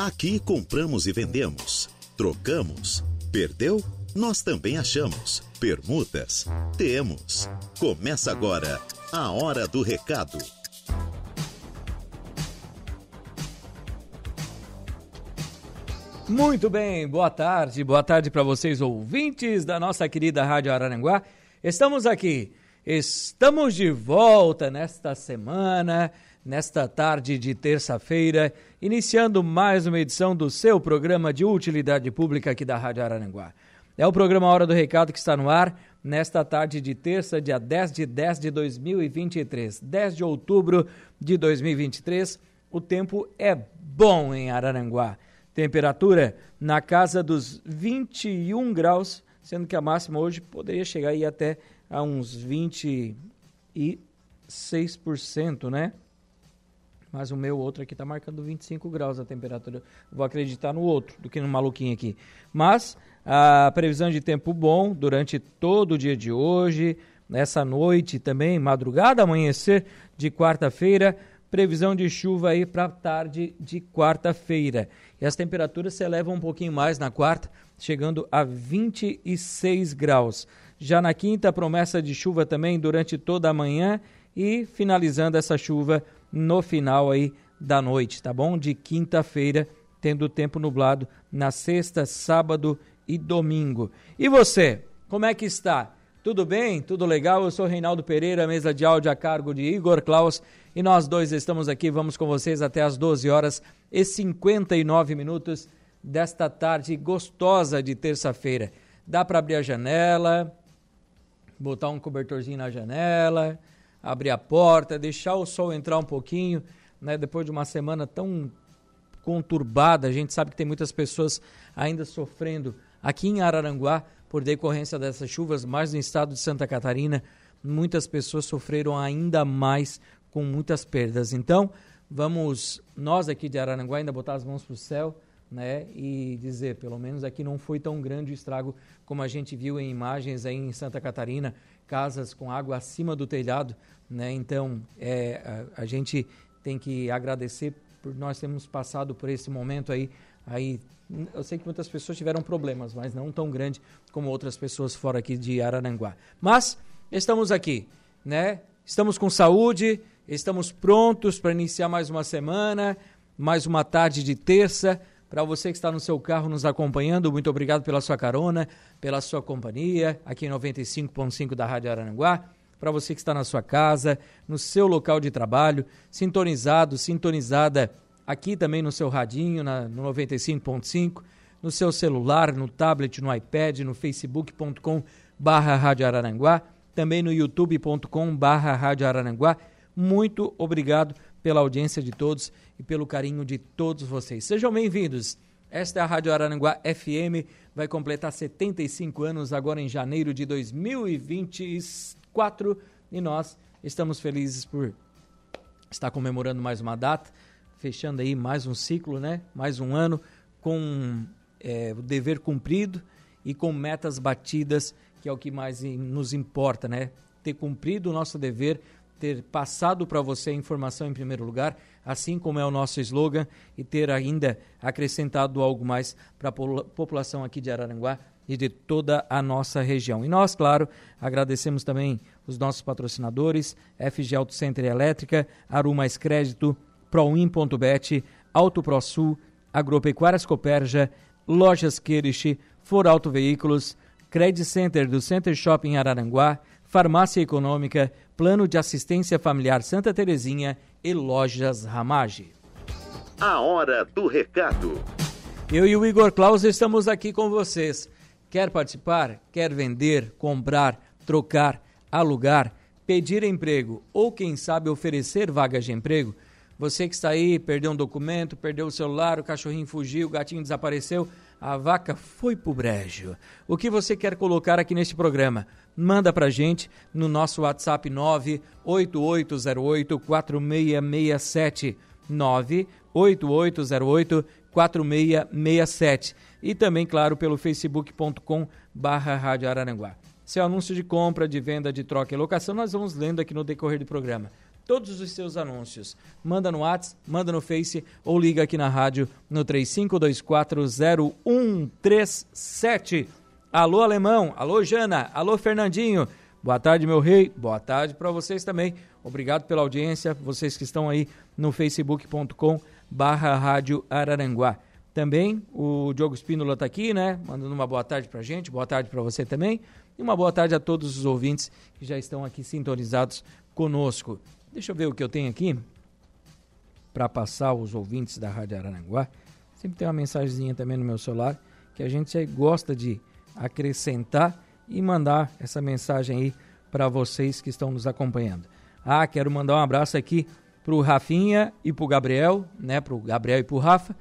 Aqui compramos e vendemos, trocamos, perdeu? Nós também achamos. Permutas? Temos. Começa agora a Hora do Recado. Muito bem, boa tarde, boa tarde para vocês ouvintes da nossa querida Rádio Araranguá. Estamos aqui, estamos de volta nesta semana, nesta tarde de terça-feira, iniciando mais uma edição do seu programa de utilidade pública aqui da Rádio Araranguá. É o programa Hora do Recado que está no ar nesta tarde de terça, dia 10 de 10 de 2023, 10 de outubro de 2023. O tempo é bom em Araranguá. Temperatura na casa dos 21 graus, sendo que a máxima hoje poderia chegar aí até a uns 26%, né? Mas o meu outro aqui está marcando 25 graus a temperatura. Vou acreditar no outro do que no maluquinho aqui. Mas a previsão de tempo bom durante todo o dia de hoje, nessa noite também, madrugada, amanhecer de quarta-feira, previsão de chuva aí para tarde de quarta-feira. E as temperaturas se elevam um pouquinho mais na quarta, chegando a 26 graus. Já na quinta, promessa de chuva também durante toda a manhã e finalizando essa chuva no final aí da noite, tá bom? De quinta-feira, tendo tempo nublado na sexta, sábado e domingo. E você, como é que está? Tudo bem? Tudo legal? Eu sou Reinaldo Pereira, mesa de áudio a cargo de Igor Klaus e nós dois estamos aqui, vamos com vocês até as 12 horas e 59 minutos desta tarde gostosa de terça-feira. Dá para abrir a janela, botar um cobertorzinho na janela, abrir a porta, deixar o sol entrar um pouquinho, né? Depois de uma semana tão conturbada, a gente sabe que tem muitas pessoas ainda sofrendo aqui em Araranguá por decorrência dessas chuvas, mas no estado de Santa Catarina, muitas pessoas sofreram ainda mais com muitas perdas. Então, vamos nós aqui de Araranguá ainda botar as mãos para o céu, né, e dizer, pelo menos aqui não foi tão grande o estrago como a gente viu em imagens aí em Santa Catarina, casas com água acima do telhado, né? Então, é, a, a gente tem que agradecer por nós termos passado por esse momento aí, aí eu sei que muitas pessoas tiveram problemas, mas não tão grande como outras pessoas fora aqui de Araranguá. Mas estamos aqui, né? Estamos com saúde, estamos prontos para iniciar mais uma semana, mais uma tarde de terça. Para você que está no seu carro nos acompanhando, muito obrigado pela sua carona, pela sua companhia, aqui em 95.5 da Rádio Araranguá. Para você que está na sua casa, no seu local de trabalho, sintonizado, sintonizada aqui também no seu radinho, na, no 95.5, no seu celular, no tablet, no iPad, no facebook.com barra Rádio Araranguá, também no youtube.com barra Rádio Araranguá. Muito obrigado pela audiência de todos e pelo carinho de todos vocês. Sejam bem-vindos. Esta é a Rádio Araranguá FM, vai completar 75 anos agora em janeiro de 2024 e nós estamos felizes por estar comemorando mais uma data fechando aí mais um ciclo, né? Mais um ano com é, o dever cumprido e com metas batidas, que é o que mais nos importa, né? Ter cumprido o nosso dever, ter passado para você a informação em primeiro lugar, assim como é o nosso slogan, e ter ainda acrescentado algo mais para a população aqui de Araranguá e de toda a nossa região. E nós, claro, agradecemos também os nossos patrocinadores, FG Auto Center Elétrica, Aru Mais Crédito, Proin.bet, Auto ProSul, Agropecuárias Coperja, Lojas Queriche, For Auto Veículos, Credit Center do Center Shopping Araranguá, Farmácia Econômica, Plano de Assistência Familiar Santa Terezinha e Lojas Ramage. A hora do recado. Eu e o Igor Claus estamos aqui com vocês. Quer participar? Quer vender, comprar, trocar, alugar, pedir emprego ou quem sabe oferecer vagas de emprego? Você que está aí, perdeu um documento, perdeu o celular, o cachorrinho fugiu, o gatinho desapareceu, a vaca foi pro brejo. O que você quer colocar aqui neste programa? Manda pra gente no nosso WhatsApp 98808 4667 98808 4667 e também, claro, pelo facebook.com barra Rádio Araranguá. Seu anúncio de compra, de venda, de troca e locação, nós vamos lendo aqui no decorrer do programa todos os seus anúncios. Manda no WhatsApp, manda no Face ou liga aqui na rádio no 35240137. Alô, Alemão. Alô, Jana. Alô, Fernandinho. Boa tarde, meu rei. Boa tarde para vocês também. Obrigado pela audiência, vocês que estão aí no facebook.com barra Rádio Araranguá. Também o Diogo Espínola está aqui, né? Mandando uma boa tarde para a gente, boa tarde para você também. E uma boa tarde a todos os ouvintes que já estão aqui sintonizados conosco. Deixa eu ver o que eu tenho aqui para passar aos ouvintes da Rádio Araranguá. Sempre tem uma mensagenzinha também no meu celular que a gente gosta de acrescentar e mandar essa mensagem aí para vocês que estão nos acompanhando. Ah, quero mandar um abraço aqui para o Rafinha e para o Gabriel, né? Para o Gabriel e para o Rafa,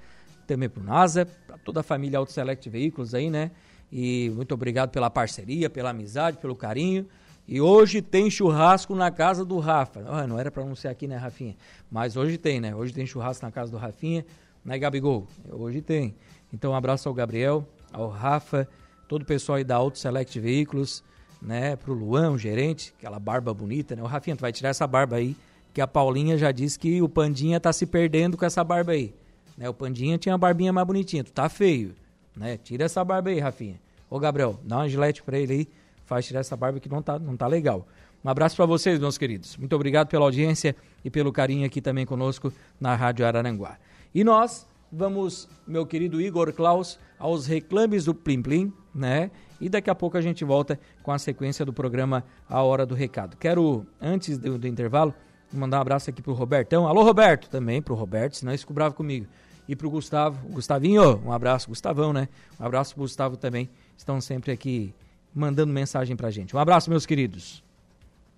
também para o NASA, para toda a família Auto Select Veículos aí, né? E muito obrigado pela parceria, pela amizade, pelo carinho. E hoje tem churrasco na casa do Rafa. Ah, não era para anunciar aqui, né, Rafinha? Mas hoje tem, né? Hoje tem churrasco na casa do Rafinha, né, Gabigol? Hoje tem. Então, um abraço ao Gabriel, ao Rafa, todo o pessoal aí da Auto Select Veículos, né? Pro Luan, o gerente, aquela barba bonita, né? O Rafinha, tu vai tirar essa barba aí, que a Paulinha já disse que o Pandinha tá se perdendo com essa barba aí. Né? O Pandinha tinha uma barbinha mais bonitinha, tu tá feio, né? Tira essa barba aí, Rafinha. Ô, Gabriel, dá uma gilete pra ele aí faz tirar essa barba que não tá, não tá legal. Um abraço para vocês, meus queridos. Muito obrigado pela audiência e pelo carinho aqui também conosco na Rádio Araranguá. E nós vamos, meu querido Igor Klaus, aos reclames do Plim Plim, né? E daqui a pouco a gente volta com a sequência do programa A Hora do Recado. Quero, antes do, do intervalo, mandar um abraço aqui pro Robertão. Alô, Roberto, também pro Roberto, senão ele ficou bravo comigo. E pro Gustavo, Gustavinho, um abraço, Gustavão, né? Um abraço pro Gustavo também, estão sempre aqui mandando mensagem pra gente. Um abraço, meus queridos.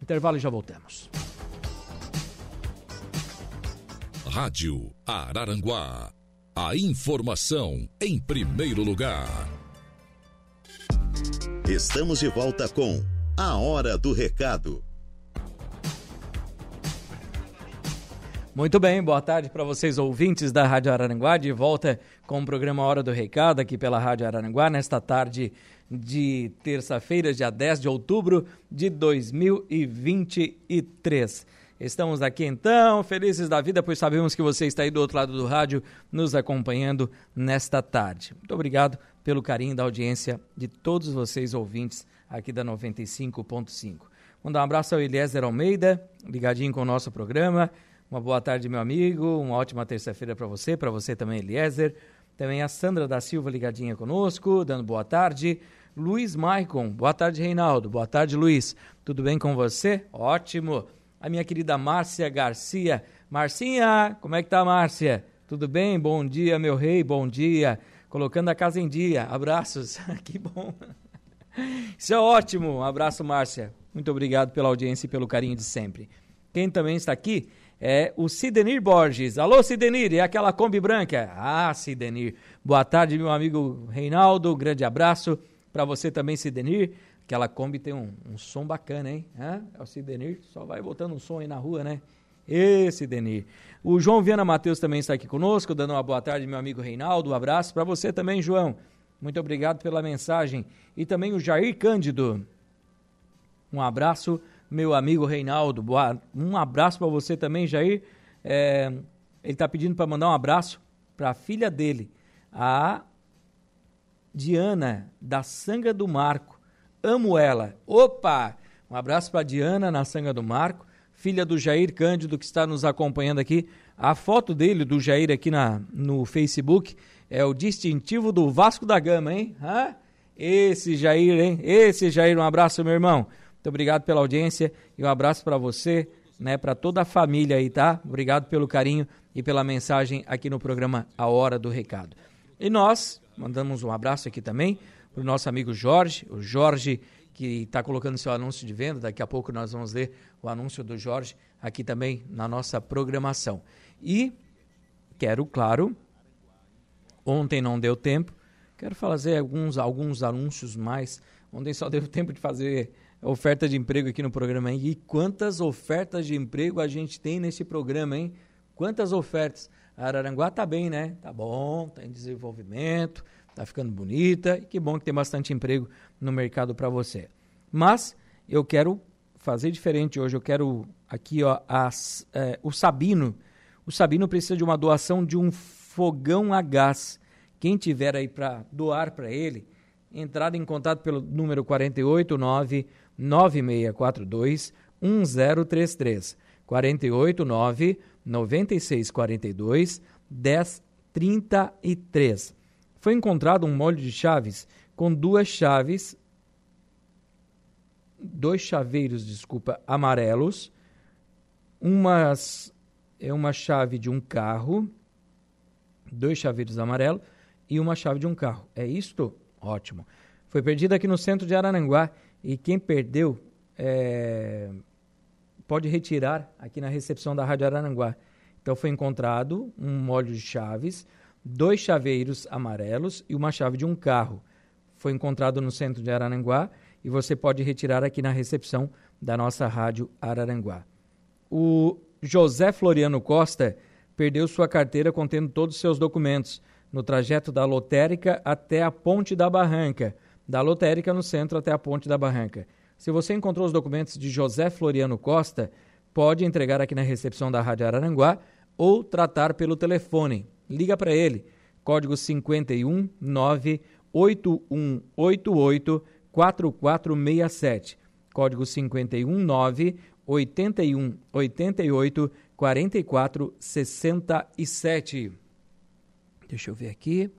Intervalo e já voltamos. Rádio Araranguá. A informação em primeiro lugar. Estamos de volta com A Hora do Recado. Muito bem, boa tarde para vocês ouvintes da Rádio Araranguá, de volta com o programa Hora do Recado aqui pela Rádio Araranguá, nesta tarde de terça-feira, dia 10 de outubro de 2023. Estamos aqui então, felizes da vida, pois sabemos que você está aí do outro lado do rádio nos acompanhando nesta tarde. Muito obrigado pelo carinho da audiência de todos vocês ouvintes aqui da 95.5. Mandar um abraço ao Eliezer Almeida, ligadinho com o nosso programa. Uma boa tarde, meu amigo. Uma ótima terça-feira para você, para você também, Eliezer. Também a Sandra da Silva ligadinha conosco, dando boa tarde. Luiz Maicon. Boa tarde, Reinaldo. Boa tarde, Luiz. Tudo bem com você? Ótimo. A minha querida Márcia Garcia. Marcinha, como é que tá, Márcia? Tudo bem? Bom dia, meu rei. Bom dia. Colocando a casa em dia. Abraços. que bom. Isso é ótimo. Um abraço, Márcia. Muito obrigado pela audiência e pelo carinho de sempre. Quem também está aqui é o Sidenir Borges. Alô, Sidenir, é aquela Kombi branca? Ah, Sidenir. Boa tarde, meu amigo Reinaldo. Grande abraço. Para você também, Sidenir, aquela Kombi tem um, um som bacana, hein? É o Sidenir, só vai botando um som aí na rua, né? Esse Sidenir. O João Viana Matheus também está aqui conosco, dando uma boa tarde, meu amigo Reinaldo. Um abraço para você também, João. Muito obrigado pela mensagem. E também o Jair Cândido. Um abraço, meu amigo Reinaldo. Boa, um abraço para você também, Jair. É, ele está pedindo para mandar um abraço para a filha dele, a Diana, da Sanga do Marco. Amo ela. Opa! Um abraço para Diana, na Sanga do Marco, filha do Jair Cândido, que está nos acompanhando aqui. A foto dele, do Jair, aqui na, no Facebook, é o distintivo do Vasco da Gama, hein? Hã? Esse Jair, hein? Esse Jair, um abraço, meu irmão. Muito obrigado pela audiência e um abraço para você, né, para toda a família aí, tá? Obrigado pelo carinho e pela mensagem aqui no programa A Hora do Recado. E nós Mandamos um abraço aqui também para o nosso amigo Jorge, o Jorge que está colocando seu anúncio de venda. Daqui a pouco nós vamos ler o anúncio do Jorge aqui também na nossa programação. E quero, claro, ontem não deu tempo, quero fazer alguns, alguns anúncios mais. Ontem só deu tempo de fazer oferta de emprego aqui no programa. Hein? E quantas ofertas de emprego a gente tem nesse programa, hein? Quantas ofertas? Araranguá está bem, né? Tá bom, está em desenvolvimento, está ficando bonita e que bom que tem bastante emprego no mercado para você. Mas eu quero fazer diferente hoje, eu quero aqui, ó, as, é, o Sabino. O Sabino precisa de uma doação de um fogão a gás. Quem tiver aí para doar para ele, entrada em contato pelo número 489 9642 1033. 489 9642 1033. Foi encontrado um molho de chaves com duas chaves, dois chaveiros, desculpa, amarelos, umas é uma chave de um carro, dois chaveiros amarelos e uma chave de um carro. É isto? Ótimo. Foi perdido aqui no centro de Arananguá e quem perdeu é, pode retirar aqui na recepção da Rádio Arananguá. Então foi encontrado um molho de chaves, dois chaveiros amarelos e uma chave de um carro. Foi encontrado no centro de Arananguá e você pode retirar aqui na recepção da nossa Rádio Araranguá. O José Floriano Costa perdeu sua carteira contendo todos os seus documentos no trajeto da lotérica até a Ponte da Barranca, da lotérica no centro até a Ponte da Barranca. Se você encontrou os documentos de José Floriano Costa, pode entregar aqui na recepção da Rádio Araranguá ou tratar pelo telefone. Liga para ele. Código 51 98188 4467. Código 51 981 88 44 67. Deixa eu ver aqui.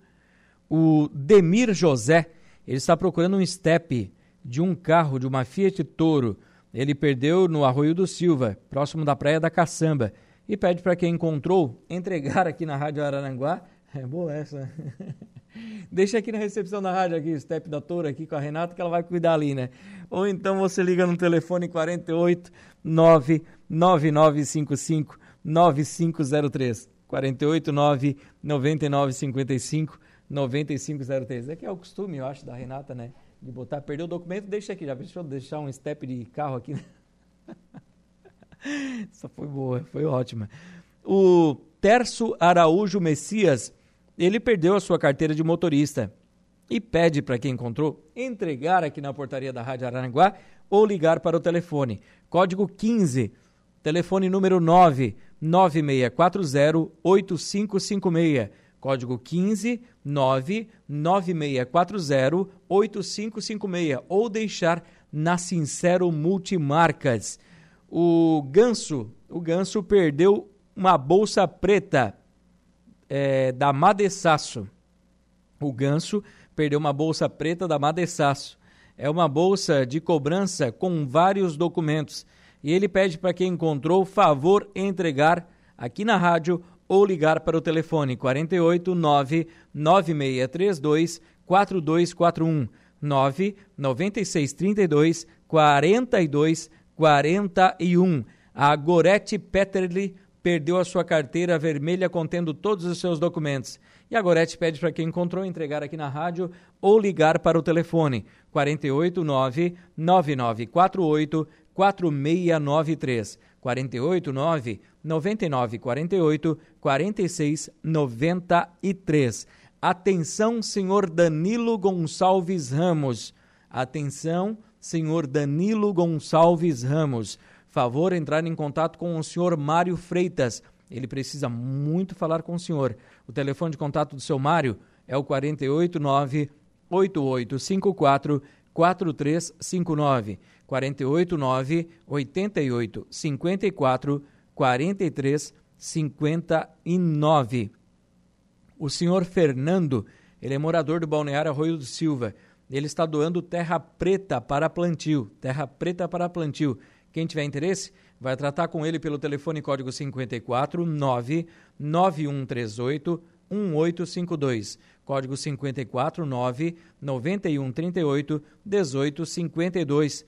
O Demir José, ele está procurando um step de um carro, de uma Fiat Toro. Ele perdeu no Arroio do Silva, próximo da Praia da Caçamba, e pede para quem encontrou entregar aqui na Rádio Araranguá. É boa essa. Deixa aqui na recepção da rádio aqui, o step da Toro aqui com a Renata, que ela vai cuidar ali, né? Ou então você liga no telefone 48 99955 9503. 489 9955 9503. É que é o costume, eu acho, da Renata, né? De botar, perdeu o documento, deixa aqui. Já deixa eu deixar um step de carro aqui. Essa foi boa, foi ótima. O Terço Araújo Messias, ele perdeu a sua carteira de motorista e pede para quem encontrou entregar aqui na portaria da Rádio Araranguá ou ligar para o telefone. Código 15, telefone número 9 9640 8556 código 15 99640 8556 ou deixar na Sincero Multimarcas. O Ganso, o Ganso perdeu uma bolsa preta é, da Madessaço. O Ganso perdeu uma bolsa preta da Madessaço. É uma bolsa de cobrança com vários documentos. E ele pede para quem encontrou favor entregar aqui na rádio ou ligar para o telefone 48 9 9632 4241 9 9632 42 41. A Gorete Peterli perdeu a sua carteira vermelha contendo todos os seus documentos. E a Gorete pede para quem encontrou entregar aqui na rádio ou ligar para o telefone 489 9948 4693. 489 9948 4693. Atenção, senhor Danilo Gonçalves Ramos. Atenção, senhor Danilo Gonçalves Ramos. Favor entrar em contato com o senhor Mário Freitas. Ele precisa muito falar com o senhor. O telefone de contato do seu Mário é o 489 8854 4359. 489 88 54 43 59. O senhor Fernando, ele é morador do balneário Arroio do Silva. Ele está doando terra preta para plantio. Terra preta para plantio. Quem tiver interesse, vai tratar com ele pelo telefone código 54 9 9138 1852. Código 54 9 9138 1852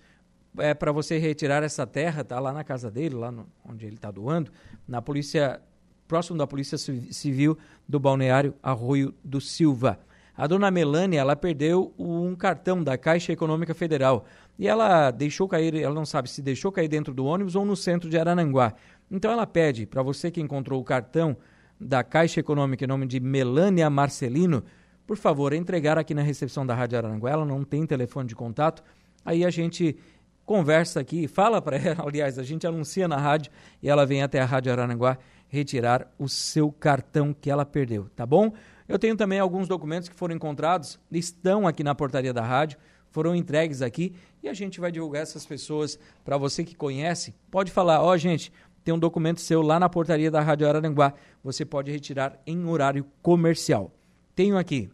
é, para você retirar essa terra, tá lá na casa dele, lá no, onde ele está doando, na polícia, próximo da Polícia Civil do Balneário Arroio do Silva. A dona Melânia, ela perdeu um cartão da Caixa Econômica Federal e ela deixou cair, ela não sabe se deixou cair dentro do ônibus ou no centro de Arananguá. Então ela pede para você que encontrou o cartão da Caixa Econômica em nome de Melânia Marcelino, por favor, entregar aqui na recepção da Rádio Arananguá. Ela não tem telefone de contato. Aí a gente conversa aqui, fala para ela, aliás, a gente anuncia na rádio e ela vem até a Rádio Araranguá retirar o seu cartão que ela perdeu, tá bom? Eu tenho também alguns documentos que foram encontrados, estão aqui na portaria da rádio, foram entregues aqui e a gente vai divulgar essas pessoas para você que conhece. Pode falar, ó, oh, gente, tem um documento seu lá na portaria da Rádio Araranguá, você pode retirar em horário comercial. Tenho aqui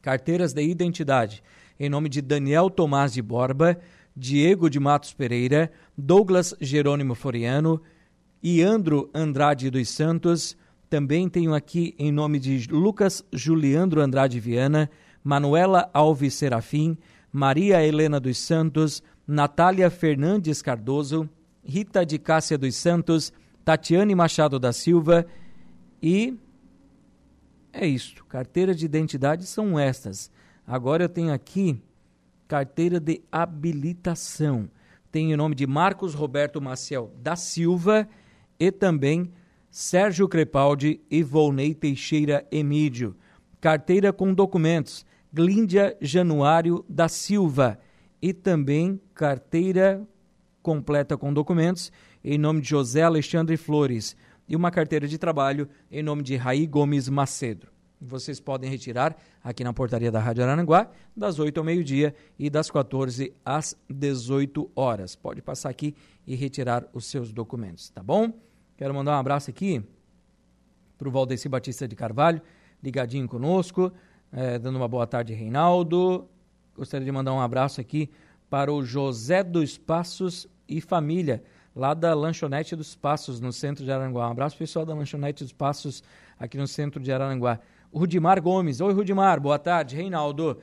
carteiras de identidade em nome de Daniel Tomás de Borba, Diego de Matos Pereira, Douglas Jerônimo Foriano, Iandro Andrade dos Santos, também tenho aqui em nome de Lucas Juliandro Andrade Viana, Manuela Alves Serafim, Maria Helena dos Santos, Natália Fernandes Cardoso, Rita de Cássia dos Santos, Tatiane Machado da Silva e é isto. Carteira de identidade são estas. Agora eu tenho aqui carteira de habilitação. Tem o nome de Marcos Roberto Maciel da Silva e também Sérgio Crepaldi e Volney Teixeira Emídio. Carteira com documentos, Glíndia Januário da Silva. E também carteira completa com documentos, em nome de José Alexandre Flores. E uma carteira de trabalho em nome de Raí Gomes Macedo. Vocês podem retirar aqui na portaria da Rádio Arananguá, das 8 ao meio-dia e das 14 às 18 horas. Pode passar aqui e retirar os seus documentos, tá bom? Quero mandar um abraço aqui para o Valdeci Batista de Carvalho, ligadinho conosco, é, dando uma boa tarde, Reinaldo. Gostaria de mandar um abraço aqui para o José dos Passos e família, lá da Lanchonete dos Passos, no centro de Aranguá. Um abraço pessoal da Lanchonete dos Passos, aqui no centro de Aranguá. Rudimar Gomes. Oi, Rudimar, boa tarde. Reinaldo,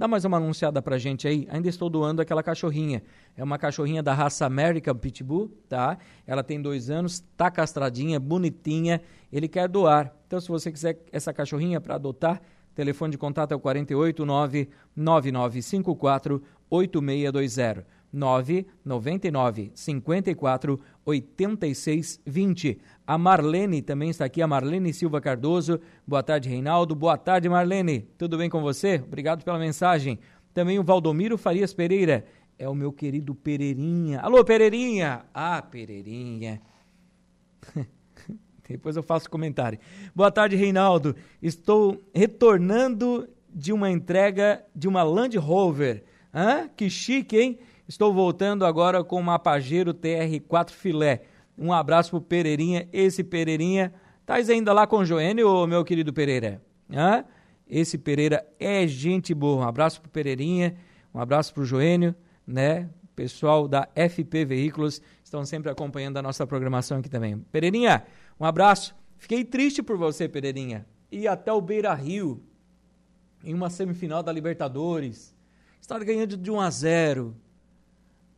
Dá mais uma anunciada pra gente aí. Ainda estou doando aquela cachorrinha. É uma cachorrinha da raça American Pitbull, tá? Ela tem dois anos, tá castradinha, bonitinha. Ele quer doar. Então, se você quiser essa cachorrinha para adotar, telefone de contato é o 489 9954 8620. 999 54 86 20. A Marlene também está aqui, a Marlene Silva Cardoso. Boa tarde, Reinaldo. Boa tarde, Marlene. Tudo bem com você? Obrigado pela mensagem. Também o Valdomiro Farias Pereira. É o meu querido Pereirinha. Alô, Pereirinha! Ah, Pereirinha. Depois eu faço comentário. Boa tarde, Reinaldo. Estou retornando de uma entrega de uma Land Rover. Hã? Que chique, hein? Estou voltando agora com uma Pajero TR4 filé. Um abraço pro Pereirinha. Esse Pereirinha, tá ainda lá com o Joênio, meu querido Pereira? Hã? Esse Pereira é gente boa. Um abraço pro Pereirinha, um abraço pro Joênio, né? Pessoal da FP Veículos estão sempre acompanhando a nossa programação aqui também. Pereirinha, um abraço. Fiquei triste por você, Pereirinha. E até o Beira Rio, em uma semifinal da Libertadores. Está ganhando de 1 a 0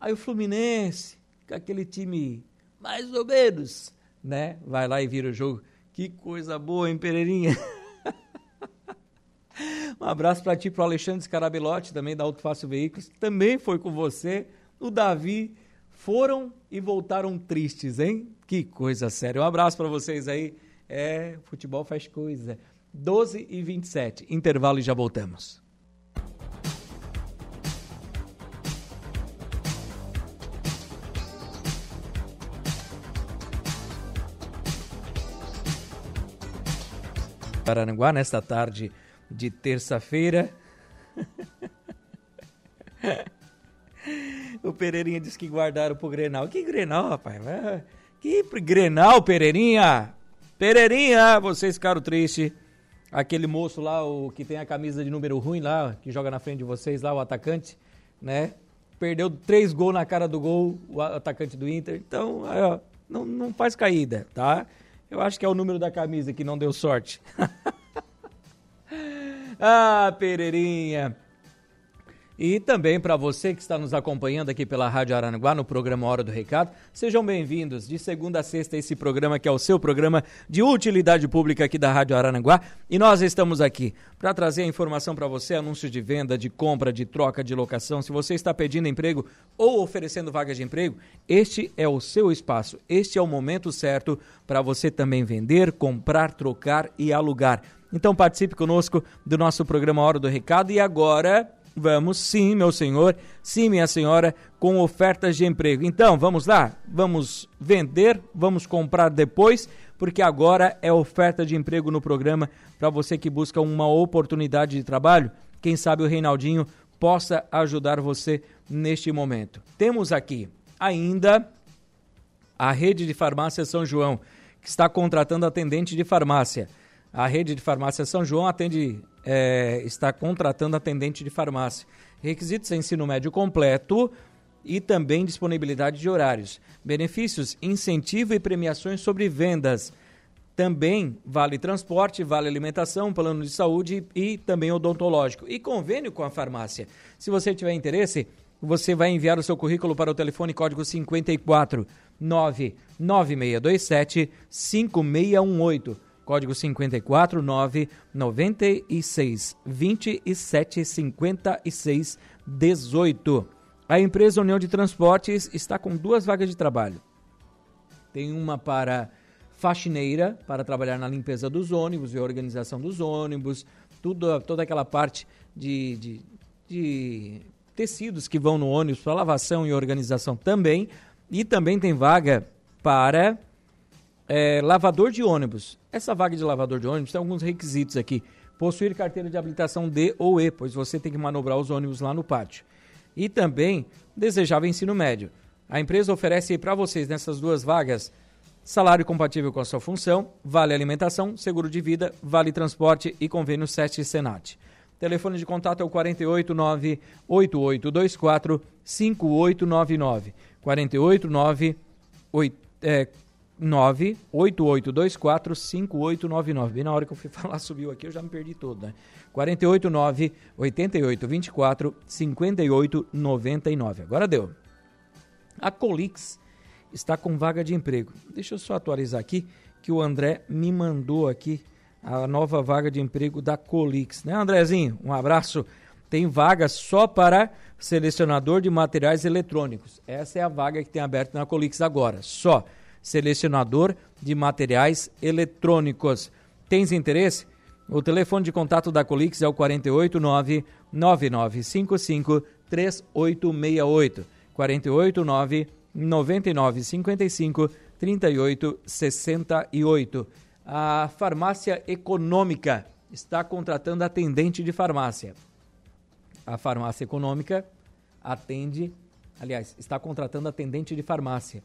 Aí o Fluminense, aquele time mais ou menos, né? Vai lá e vira o jogo. Que coisa boa, hein, Pereirinha? um abraço para ti, para o Alexandre Scarabelotti, também da Auto Fácil Veículos, também foi com você. O Davi foram e voltaram tristes, hein? Que coisa séria. Um abraço para vocês aí. É, futebol faz coisa. 12 e 27. Intervalo e já voltamos. Araranguá, nesta tarde de terça-feira. o Pereirinha disse que guardaram pro Grenal. Que Grenal, rapaz? Que Grenal, Pereirinha? Pereirinha, vocês ficaram tristes. Aquele moço lá, o que tem a camisa de número ruim lá, que joga na frente de vocês lá, o atacante, né? Perdeu três gols na cara do gol, o atacante do Inter. Então, não, não faz caída, tá? Eu acho que é o número da camisa que não deu sorte. ah, Pereirinha. E também para você que está nos acompanhando aqui pela Rádio Aranaguá no programa Hora do Recado, sejam bem-vindos de segunda a sexta esse programa que é o seu programa de utilidade pública aqui da Rádio Aranaguá. E nós estamos aqui para trazer a informação para você, anúncios de venda, de compra, de troca, de locação. Se você está pedindo emprego ou oferecendo vagas de emprego, este é o seu espaço. Este é o momento certo para você também vender, comprar, trocar e alugar. Então participe conosco do nosso programa Hora do Recado e agora Vamos sim, meu senhor, sim, minha senhora, com ofertas de emprego. Então, vamos lá? Vamos vender, vamos comprar depois, porque agora é oferta de emprego no programa para você que busca uma oportunidade de trabalho. Quem sabe o Reinaldinho possa ajudar você neste momento. Temos aqui ainda a rede de farmácia São João, que está contratando atendente de farmácia. A rede de farmácia São João atende, é, está contratando atendente de farmácia. Requisitos ensino médio completo e também disponibilidade de horários. Benefícios, incentivo e premiações sobre vendas. Também vale transporte, vale alimentação, plano de saúde e também odontológico. E convênio com a farmácia. Se você tiver interesse, você vai enviar o seu currículo para o telefone código 54 99627 5618 Código 54 9 96 27 56 18. A empresa União de Transportes está com duas vagas de trabalho. Tem uma para faxineira, para trabalhar na limpeza dos ônibus e organização dos ônibus, tudo, toda aquela parte de, de, de tecidos que vão no ônibus para lavação e organização também. E também tem vaga para é, lavador de ônibus. Essa vaga de lavador de ônibus tem alguns requisitos aqui. Possuir carteira de habilitação D ou E, pois você tem que manobrar os ônibus lá no pátio. E também desejável ensino médio. A empresa oferece para vocês nessas duas vagas salário compatível com a sua função, vale alimentação, seguro de vida, vale transporte e convênio 7 Senat. Telefone de contato é o 489 8824 5899. 489 é, 988245899. Bem na hora que eu fui falar, subiu aqui, eu já me perdi todo, né? 489 8824 5899. Agora deu. A Colix está com vaga de emprego. Deixa eu só atualizar aqui que o André me mandou aqui a nova vaga de emprego da Colix, né, Andrezinho? Um abraço. Tem vaga só para selecionador de materiais eletrônicos. Essa é a vaga que tem aberto na Colix agora. Só selecionador de materiais eletrônicos. Tens interesse? O telefone de contato da Colix é o 489 9955 3868. 489 9955 3868. A farmácia econômica está contratando atendente de farmácia. A farmácia econômica atende, aliás, está contratando atendente de farmácia.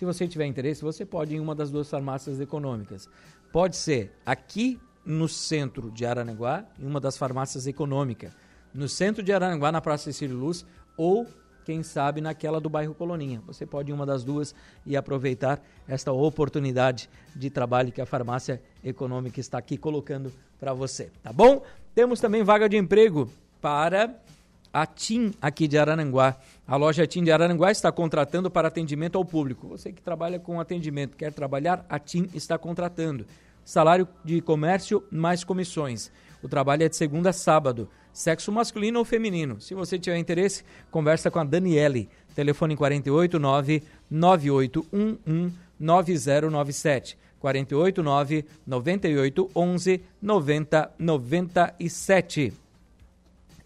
Se você tiver interesse, você pode ir em uma das duas farmácias econômicas. Pode ser aqui no centro de Araranguá, em uma das farmácias econômicas. No centro de Araranguá, na Praça Cecílio Luz, ou quem sabe naquela do bairro Coloninha. Você pode ir em uma das duas e aproveitar esta oportunidade de trabalho que a farmácia econômica está aqui colocando para você, tá bom? Temos também vaga de emprego para a TIM aqui de Araranguá. A loja TIM de Araranguá está contratando para atendimento ao público. Você que trabalha com atendimento, quer trabalhar, a TIM está contratando. Salário de comércio mais comissões. O trabalho é de segunda a sábado. Sexo masculino ou feminino. Se você tiver interesse, conversa com a Daniele. Telefone 489 9811 9097. 489 9811 9097.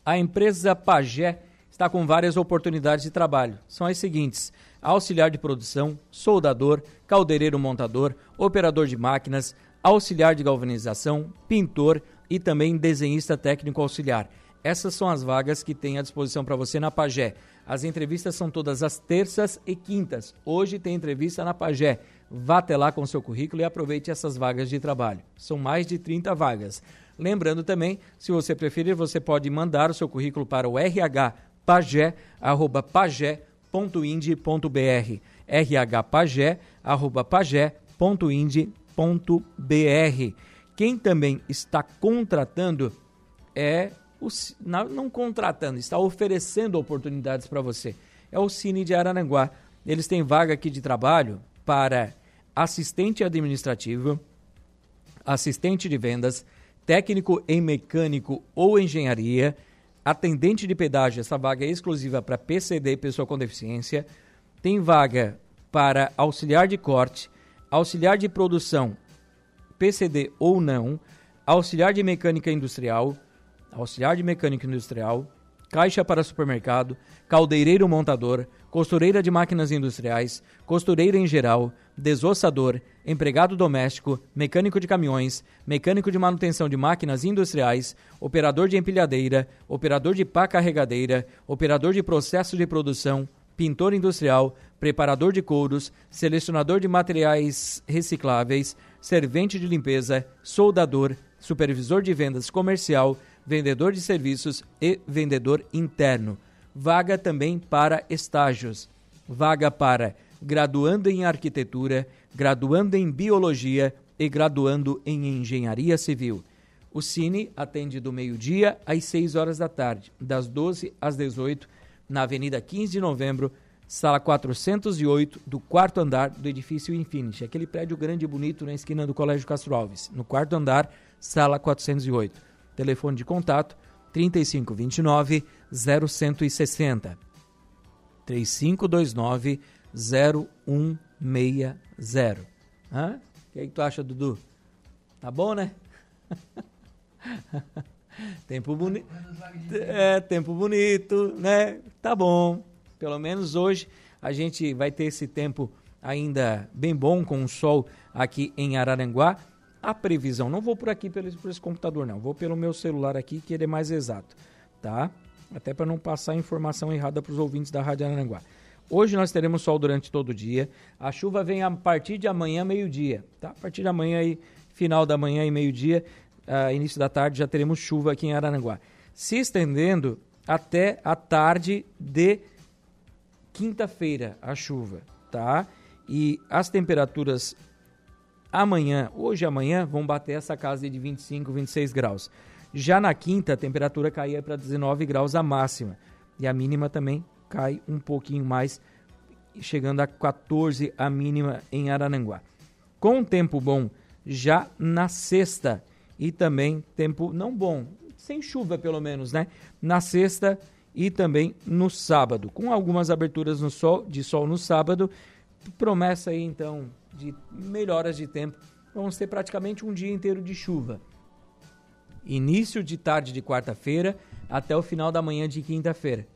A empresa Pagé está com várias oportunidades de trabalho. São as seguintes: auxiliar de produção, soldador, caldeireiro montador, operador de máquinas, auxiliar de galvanização, pintor e também desenhista técnico auxiliar. Essas são as vagas que tem à disposição para você na Pagé. As entrevistas são todas as terças e quintas. Hoje tem entrevista na Pagé. Vá até lá com seu currículo e aproveite essas vagas de trabalho. São mais de 30 vagas. Lembrando também, se você preferir, você pode mandar o seu currículo para o rhpagé@pagé.ind.br. rhpagé@pagé.ind.br. Quem também está contratando é o, não, contratando, está oferecendo oportunidades para você. É o Cine de Araranguá. Eles têm vaga aqui de trabalho para assistente administrativo, assistente de vendas, técnico em mecânico ou engenharia, atendente de pedágio, essa vaga é exclusiva para PCD, pessoa com deficiência, tem vaga para auxiliar de corte, auxiliar de produção, PCD ou não, auxiliar de mecânica industrial, auxiliar de mecânica industrial, caixa para supermercado, caldeireiro montador, costureira de máquinas industriais, costureira em geral, desossador, empregado doméstico, mecânico de caminhões, mecânico de manutenção de máquinas industriais, operador de empilhadeira, operador de pá carregadeira, operador de processo de produção, pintor industrial, preparador de couros, selecionador de materiais recicláveis, servente de limpeza, soldador, supervisor de vendas comercial, vendedor de serviços e vendedor interno vaga também para estágios, vaga para graduando em arquitetura, graduando em biologia e graduando em engenharia civil. O Cine atende do meio-dia às 6 horas da tarde, das 12 às 18, na Avenida 15 de Novembro, sala 408, do quarto andar do edifício Infinity, aquele prédio grande e bonito na esquina do Colégio Castro Alves, no quarto andar, sala 408. Telefone de contato 3529 0160. 3529 0160. Hã? O que, é que tu acha, Dudu? Tá bom, né? tempo bonito. É, tempo bonito, né? Tá bom. Pelo menos hoje a gente vai ter esse tempo ainda bem bom com o sol aqui em Araranguá. A previsão, não vou por aqui pelo, por esse computador, não. Vou pelo meu celular aqui, que ele é mais exato tá? Até para não passar informação errada para os ouvintes da Rádio Aranguá. Hoje nós teremos sol durante todo o dia. A chuva vem a partir de amanhã, meio-dia, tá? A partir de amanhã e final da manhã e meio-dia, uh, início da tarde, já teremos chuva aqui em Araranguá. Se estendendo até a tarde de quinta-feira, a chuva, tá? E as temperaturas amanhã, hoje e amanhã, vão bater essa casa de 25, 26 graus. Já na quinta, a temperatura caía para 19 graus a máxima. E a mínima também cai um pouquinho mais, chegando a 14 a mínima em Arananguá. Com tempo bom já na sexta e também tempo não bom, sem chuva pelo menos, né? Na sexta e também no sábado, com algumas aberturas no sol, de sol no sábado. Promessa aí então de melhoras de tempo. Vamos ter praticamente um dia inteiro de chuva início de tarde de quarta-feira até o final da manhã de quinta-feira.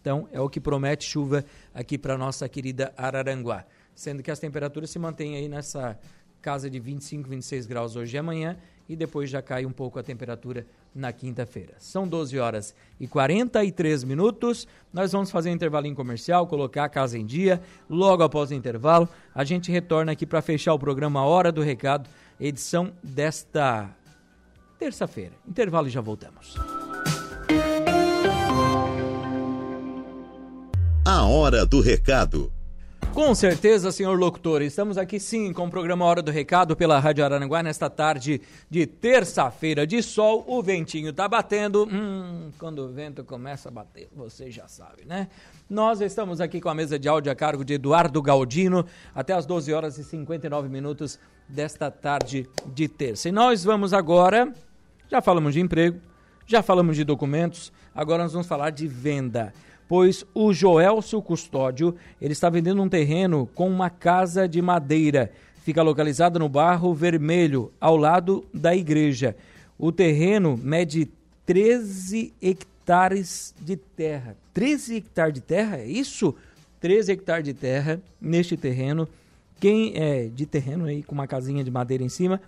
Então, é o que promete chuva aqui para nossa querida Araranguá. Sendo que as temperaturas se mantêm aí nessa casa de 25, 26 graus hoje e amanhã e depois já cai um pouco a temperatura na quinta-feira. São 12 horas e 43 minutos. Nós vamos fazer um intervalinho comercial, colocar a casa em dia. Logo após o intervalo, a gente retorna aqui para fechar o programa Hora do Recado, edição desta terça-feira. Intervalo e já voltamos. A hora do recado. Com certeza, senhor locutor. Estamos aqui sim com o programa Hora do Recado pela Rádio Araranguá nesta tarde de terça-feira de sol. O ventinho tá batendo. Hum, quando o vento começa a bater, você já sabe, né? Nós estamos aqui com a mesa de áudio a cargo de Eduardo Galdino até as 12 horas e 59 minutos desta tarde de terça. E nós vamos agora já falamos de emprego, já falamos de documentos, agora nós vamos falar de venda. Pois o Joelso Custódio, ele está vendendo um terreno com uma casa de madeira. Fica localizado no Barro Vermelho, ao lado da igreja. O terreno mede 13 hectares de terra. 13 hectares de terra, é isso? 13 hectares de terra neste terreno. Quem é de terreno aí com uma casinha de madeira em cima,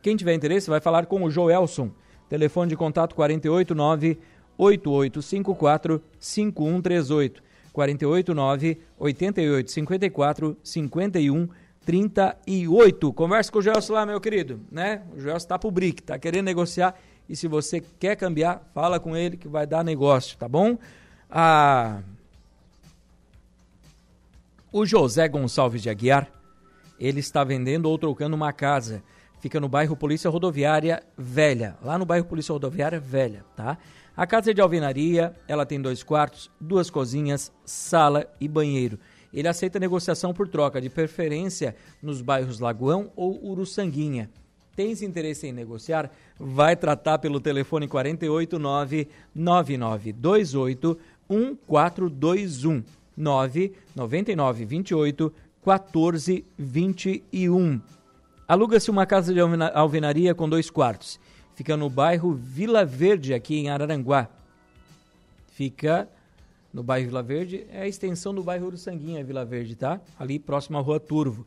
quem tiver interesse vai falar com o Joelson. Telefone de contato 489 8854 5138. 489 8854 51 38. Conversa com o Gelson lá, meu querido, né? O Gelson está pro BRIC, tá querendo negociar e se você quer cambiar, fala com ele que vai dar negócio, tá bom? Ah, o José Gonçalves de Aguiar, ele está vendendo ou trocando uma casa fica no bairro Polícia Rodoviária Velha, lá no bairro Polícia Rodoviária Velha, tá? A casa é de alvenaria, ela tem dois quartos, duas cozinhas, sala e banheiro. Ele aceita negociação por troca, de preferência nos bairros Lagoão ou Uruçanguinha. Tens interesse em negociar? Vai tratar pelo telefone 489 9928 1421 999 28 1421. Aluga-se uma casa de alvenaria com dois quartos. Fica no bairro Vila Verde, aqui em Araranguá. Fica no bairro Vila Verde, é a extensão do bairro Uruçanguinha, Vila Verde, tá? Ali próximo à Rua Turvo.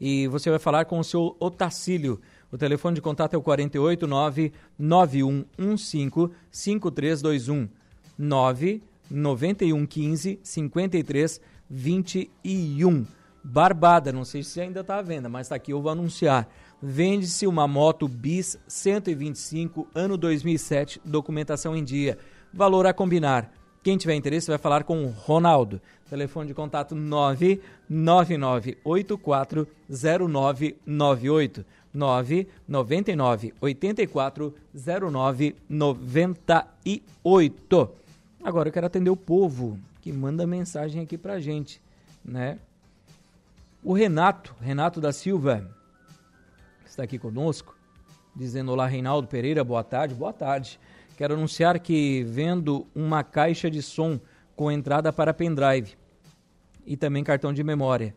E você vai falar com o seu Otacílio. O telefone de contato é o 489 9115 5321 99115 5321. Barbada, não sei se ainda está à venda, mas está aqui, eu vou anunciar. Vende-se uma moto Bis 125, ano 2007, documentação em dia. Valor a combinar. Quem tiver interesse vai falar com o Ronaldo. Telefone de contato 999840998. 999 84 0998. Agora eu quero atender o povo que manda mensagem aqui pra gente, né? O Renato, Renato da Silva, está aqui conosco, dizendo: Olá, Reinaldo Pereira, boa tarde, boa tarde. Quero anunciar que vendo uma caixa de som com entrada para pendrive e também cartão de memória.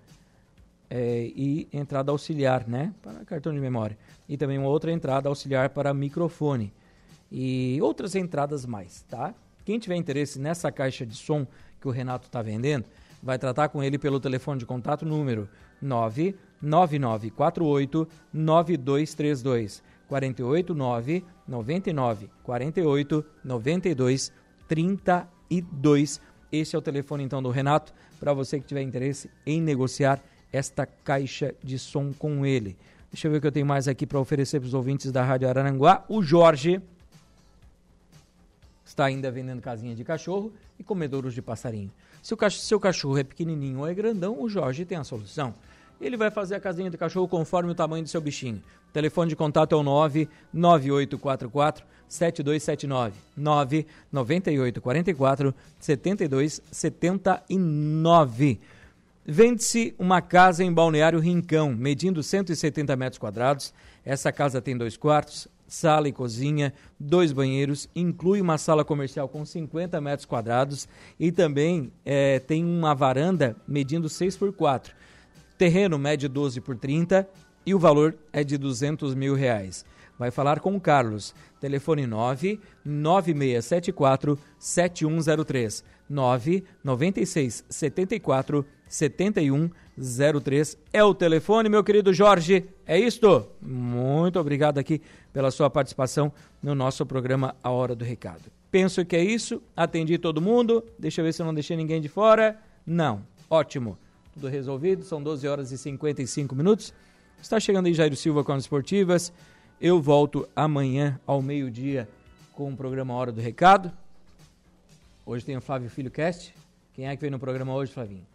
É, e entrada auxiliar, né? Para cartão de memória. E também uma outra entrada auxiliar para microfone. E outras entradas mais, tá? Quem tiver interesse nessa caixa de som que o Renato está vendendo, vai tratar com ele pelo telefone de contato número 99948 9232. 489 99 48 92 32. Esse é o telefone então do Renato para você que tiver interesse em negociar esta caixa de som com ele. Deixa eu ver o que eu tenho mais aqui para oferecer para os ouvintes da Rádio Araranguá. O Jorge está ainda vendendo casinha de cachorro e comedouros de passarinho. Se o seu cachorro é pequenininho ou é grandão, o Jorge tem a solução ele vai fazer a casinha do cachorro conforme o tamanho do seu bichinho. O telefone de contato é o 99844 7279 99844 7279. Vende-se uma casa em Balneário Rincão, medindo 170 metros quadrados. Essa casa tem dois quartos, sala e cozinha, dois banheiros, inclui uma sala comercial com 50 metros quadrados e também é, tem uma varanda medindo 6 por 4 Terreno mede 12 por 30 e o valor é de 200 mil reais. Vai falar com o Carlos. Telefone 9 9674 7103 9 96 74 7103 é o telefone, meu querido Jorge. É isto? Muito obrigado aqui pela sua participação no nosso programa A Hora do Recado. Penso que é isso. Atendi todo mundo. Deixa eu ver se eu não deixei ninguém de fora. Não. Ótimo tudo resolvido. São 12 horas e 55 minutos. Está chegando aí Jairo Silva com as esportivas. Eu volto amanhã ao meio-dia com o programa Hora do Recado. Hoje tem o Flávio Filho Cast. Quem é que veio no programa hoje, Flavinho?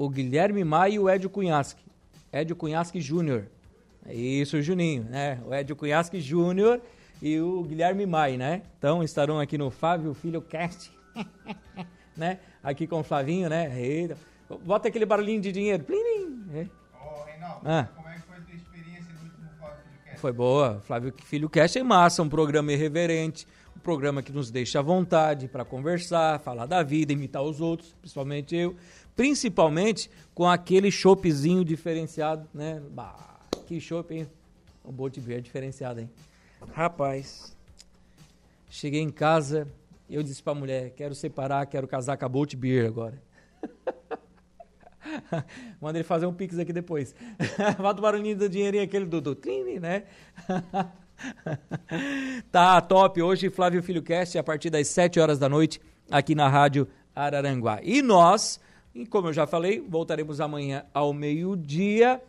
O Guilherme Maia e o Edio Cunhasque. Edio Cunhasque Júnior. Isso, Juninho, né? O Edio Cunhasque Júnior e o Guilherme Maia, né? Então estarão aqui no Flávio Filho Cast né? Aqui com o Flavinho, né? Eita. Bota aquele barulhinho de dinheiro. Plim, é. Ô, Reinaldo, ah. como é que foi a tua experiência no último Flávio Filho Cast? Foi boa. Flávio Filho Cast é massa, um programa irreverente, um programa que nos deixa à vontade para conversar, falar da vida, imitar os outros, principalmente eu. Principalmente com aquele choppzinho diferenciado, né? Bah, que chopp, hein? Um Bolt Beer diferenciado, hein? Rapaz, cheguei em casa, eu disse para a mulher: quero separar, quero casar com a Bolt Beer agora. Manda ele fazer um pix aqui depois. Bota o barulhinho do dinheirinho aquele do, do trini, né? tá top. Hoje, Flávio Filho Cast, a partir das 7 horas da noite, aqui na Rádio Araranguá. E nós, como eu já falei, voltaremos amanhã ao meio-dia.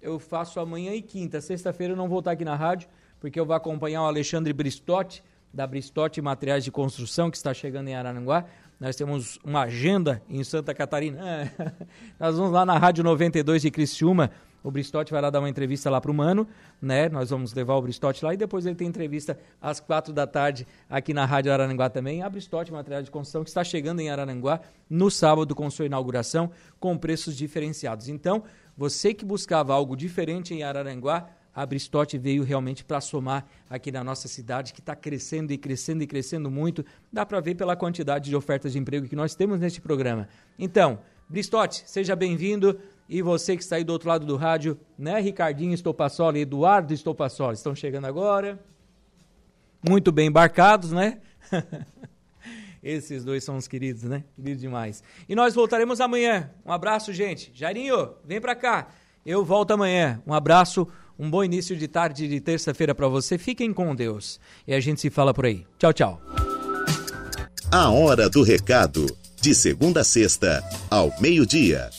Eu faço amanhã e quinta. Sexta-feira eu não vou estar aqui na rádio, porque eu vou acompanhar o Alexandre Bristotti da Bristote Materiais de Construção, que está chegando em Araranguá. Nós temos uma agenda em Santa Catarina. É. Nós vamos lá na Rádio 92 de Criciúma. O Bristote vai lá dar uma entrevista lá para o Mano, né? Nós vamos levar o Bristote lá e depois ele tem entrevista às quatro da tarde aqui na Rádio Araranguá também. A Bristote Materiais de Construção que está chegando em Araranguá no sábado com sua inauguração com preços diferenciados. Então, você que buscava algo diferente em Araranguá, a Bristote veio realmente para somar aqui na nossa cidade, que está crescendo e crescendo e crescendo muito. Dá para ver pela quantidade de ofertas de emprego que nós temos neste programa. Então, Bristote, seja bem-vindo. E você que está aí do outro lado do rádio, né? Ricardinho Estopassoli, Eduardo Estopassoli, estão chegando agora. muito bem embarcados, né? Esses dois são os queridos, né? Queridos demais. E nós voltaremos amanhã. Um abraço, gente. Jairinho, vem pra cá. Eu volto amanhã. Um abraço, um bom início de tarde de terça-feira para você. Fiquem com Deus. E a gente se fala por aí. Tchau, tchau. A hora do recado. De segunda a sexta, ao meio-dia.